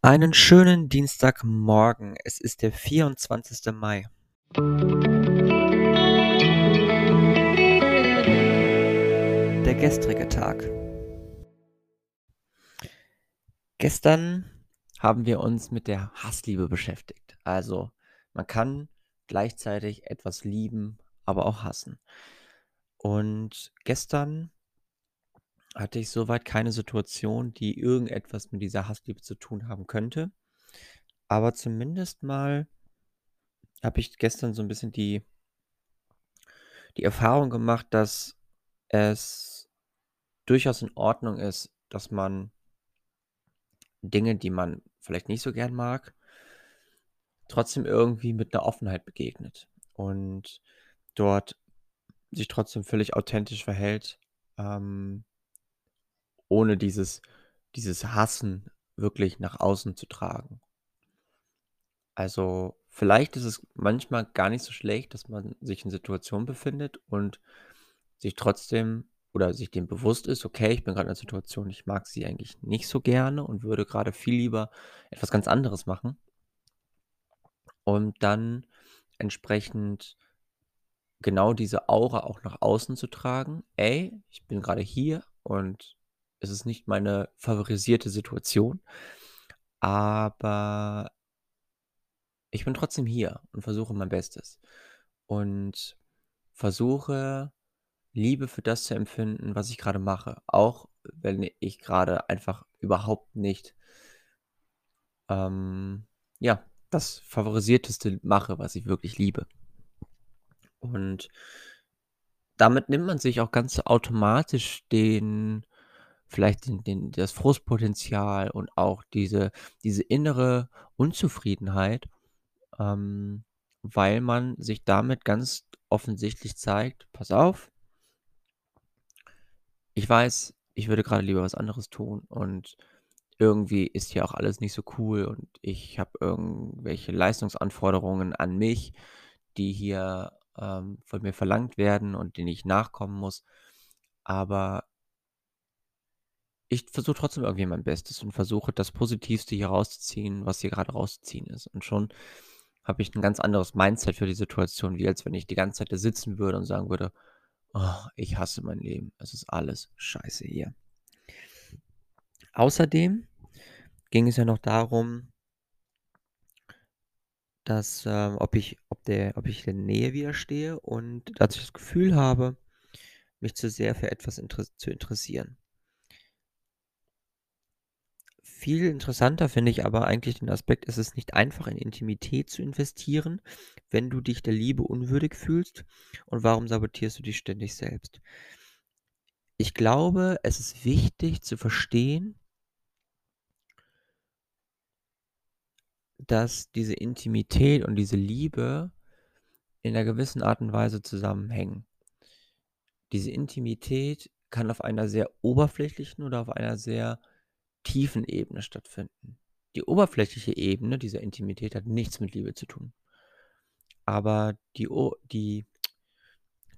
Einen schönen Dienstagmorgen. Es ist der 24. Mai. Der gestrige Tag. Gestern haben wir uns mit der Hassliebe beschäftigt. Also man kann gleichzeitig etwas lieben, aber auch hassen. Und gestern hatte ich soweit keine Situation, die irgendetwas mit dieser Hassliebe zu tun haben könnte. Aber zumindest mal habe ich gestern so ein bisschen die die Erfahrung gemacht, dass es durchaus in Ordnung ist, dass man Dinge, die man vielleicht nicht so gern mag, trotzdem irgendwie mit einer Offenheit begegnet und dort sich trotzdem völlig authentisch verhält, ähm ohne dieses dieses Hassen wirklich nach außen zu tragen. Also, vielleicht ist es manchmal gar nicht so schlecht, dass man sich in Situationen befindet und sich trotzdem oder sich dem bewusst ist: „Okay, ich bin gerade in 'ner Situation, ich mag sie eigentlich nicht so gerne und würde gerade viel lieber etwas ganz anderes machen.“ Und dann entsprechend genau diese Aura auch nach außen zu tragen: „Ey, ich bin gerade hier und es ist nicht meine favorisierte Situation, aber ich bin trotzdem hier und versuche mein Bestes und versuche, Liebe für das zu empfinden, was ich gerade mache, auch wenn ich gerade einfach überhaupt nicht ähm, ja, das Favorisierteste mache, was ich wirklich liebe. Und damit nimmt man sich auch ganz automatisch den vielleicht den den das Frustpotenzial und auch diese diese innere Unzufriedenheit, ähm, weil man sich damit ganz offensichtlich zeigt: „Pass auf ich weiß, ich würde gerade lieber was anderes tun und irgendwie ist hier auch alles nicht so cool und ich habe irgendwelche Leistungsanforderungen an mich, die hier, ähm, von mir verlangt werden und denen ich nachkommen muss. Aber ich versuche trotzdem irgendwie mein Bestes und versuche, das Positivste hier rauszuziehen, was hier gerade rauszuziehen ist. Und schon habe ich ein ganz anderes Mindset für die Situation, wie als wenn ich die ganze Zeit da sitzen würde und sagen würde: „Oh, ich hasse mein Leben. Es ist alles scheiße hier.“ Außerdem ging es ja noch darum dass, ähm ob ich ob der ob ich der Nähe widerstehe und dass ich das Gefühl habe, mich zu sehr für etwas interess zu interessieren. Viel interessanter finde ich aber eigentlich den Aspekt, es ist nicht einfach in Intimität zu investieren, wenn du dich der Liebe unwürdig fühlst und warum sabotierst du dich ständig selbst? Ich glaube, es ist wichtig zu verstehen dass diese Intimität und diese Liebe in 'ner gewissen Art und Weise zusammenhängen. Diese Intimität kann auf einer sehr oberflächlichen oder auf einer sehr tiefen Ebene stattfinden. Die oberflächliche Ebene dieser Intimität hat nichts mit Liebe zu tun. Aber die die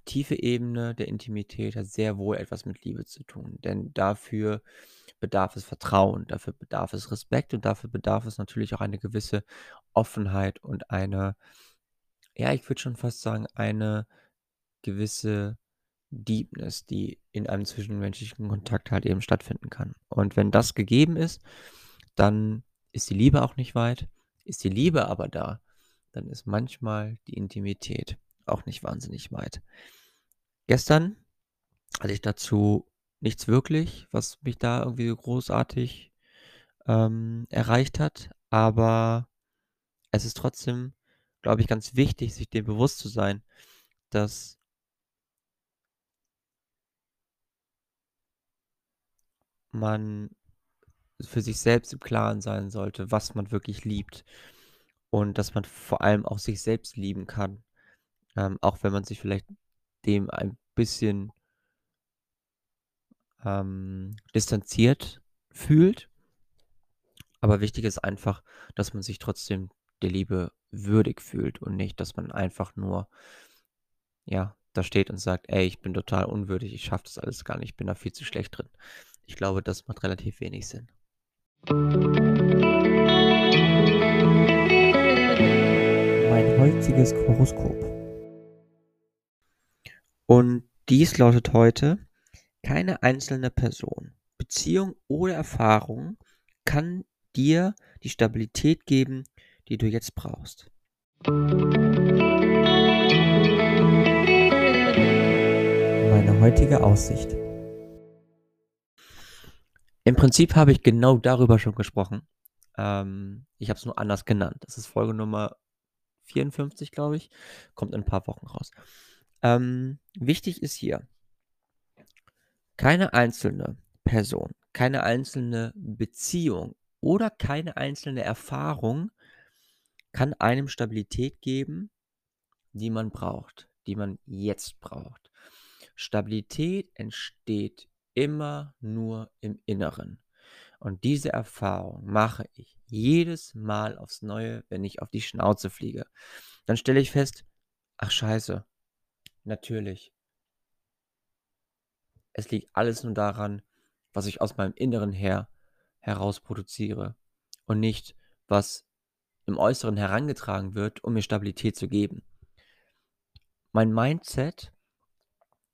tiefe Ebene der Intimität hat sehr wohl etwas mit Liebe zu tun, denn dafür bedarf es Vertrauen, dafür bedarf es Respekt und dafür bedarf es natürlich auch eine gewisse Offenheit und eine ja, ich würde schon fast sagen, eine gewisse Deepness, die in einem zwischenmenschlichen Kontakt halt eben stattfinden kann. Und wenn das gegeben ist, dann ist die Liebe auch nicht weit. Ist die Liebe aber da, dann ist manchmal die Intimität auch nicht wahnsinnig weit. Gestern hatte ich dazu nichts wirklich, was mich da irgendwie großartig, ähm, erreicht hat, aber es ist trotzdem, glaube ich, ganz wichtig, sich dem bewusst zu sein, dass man für sich selbst im Klaren sein sollte, was man wirklich liebt und dass man vor allem auch sich selbst lieben kann, ähm, auch wenn man sich vielleicht dem ein bisschen ähm, distanziert fühlt. Aber wichtig ist einfach, dass man sich trotzdem der Liebe würdig fühlt und nicht, dass man einfach nur, ja, da steht und sagt: „Ey, ich bin total unwürdig, ich schaffe das alles gar nicht, ich bin da viel zu schlecht drin.“ ich glaube, das macht relativ wenig Sinn. Mein heutiges Horoskop. Und dies lautet heute, keine einzelne Person, Beziehung oder Erfahrung kann dir die Stabilität geben, die du jetzt brauchst. Meine heutige Aussicht. Im Prinzip habe ich genau darüber schon gesprochen. Ähm, ich habe es nur anders genannt. Das ist Folge Nummer 54, glaube ich. Kommt in ein paar Wochen raus. Ähm, wichtig ist hier, keine einzelne Person, keine einzelne Beziehung oder keine einzelne Erfahrung kann einem Stabilität geben, die man braucht, die man jetzt braucht. Stabilität entsteht immer nur im Inneren. Und diese Erfahrung mache ich jedes Mal aufs Neue, wenn ich auf die Schnauze fliege. Dann stelle ich fest, ach scheiße, natürlich. Es liegt alles nur daran, was ich aus meinem Inneren her heraus produziere und nicht, was im Äußeren herangetragen wird, um mir Stabilität zu geben. Mein Mindset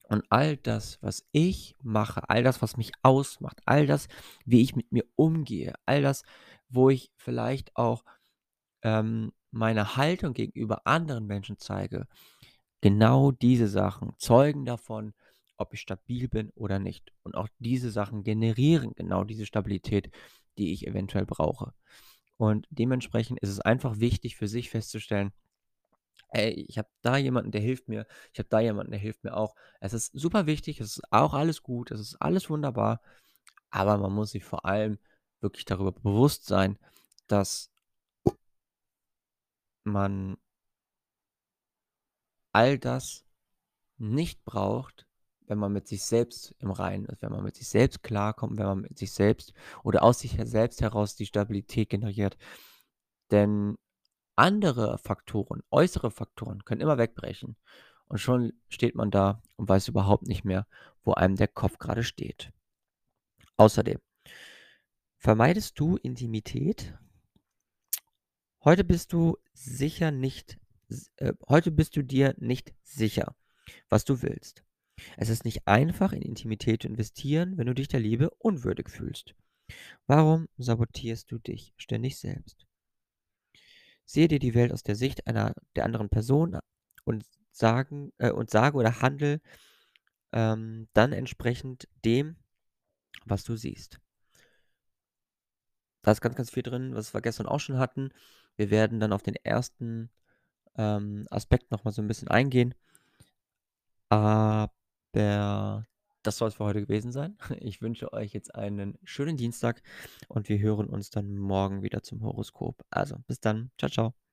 und all das, was ich mache, all das, was mich ausmacht, all das, wie ich mit mir umgehe, all das, wo ich vielleicht auch ähm, meine Haltung gegenüber anderen Menschen zeige, genau diese Sachen zeugen davon, ob ich stabil bin oder nicht. Und auch diese Sachen generieren genau diese Stabilität, die ich eventuell brauche. Und dementsprechend ist es einfach wichtig für sich festzustellen, ey, ich habe da jemanden, der hilft mir. Ich habe da jemanden, der hilft mir auch. Es ist super wichtig, es ist auch alles gut, es ist alles wunderbar, aber man muss sich vor allem wirklich darüber bewusst sein, dass man all das nicht braucht, wenn man mit sich selbst im Reinen ist, wenn man mit sich selbst klarkommt, wenn man mit sich selbst oder aus sich selbst heraus die Stabilität generiert. Denn andere Faktoren, äußere Faktoren können immer wegbrechen. Und schon steht man da und weiß überhaupt nicht mehr, wo einem der Kopf gerade steht. Außerdem, vermeidest du Intimität? Heute bist du sicher nicht, äh, heute bist du dir nicht sicher, was du willst. Es ist nicht einfach, in Intimität zu investieren, wenn du dich der Liebe unwürdig fühlst. Warum sabotierst du dich ständig selbst? Sehe dir die Welt aus der Sicht einer der anderen Person und sagen äh, und sage oder handle ähm, dann entsprechend dem, was du siehst. Da ist ganz, ganz viel drin, was wir gestern auch schon hatten. Wir werden dann auf den ersten ähm, Aspekt nochmal so ein bisschen eingehen. Aber das soll es für heute gewesen sein. Ich wünsche euch jetzt einen schönen Dienstag und wir hören uns dann morgen wieder zum Horoskop. Also bis dann. Ciao, ciao.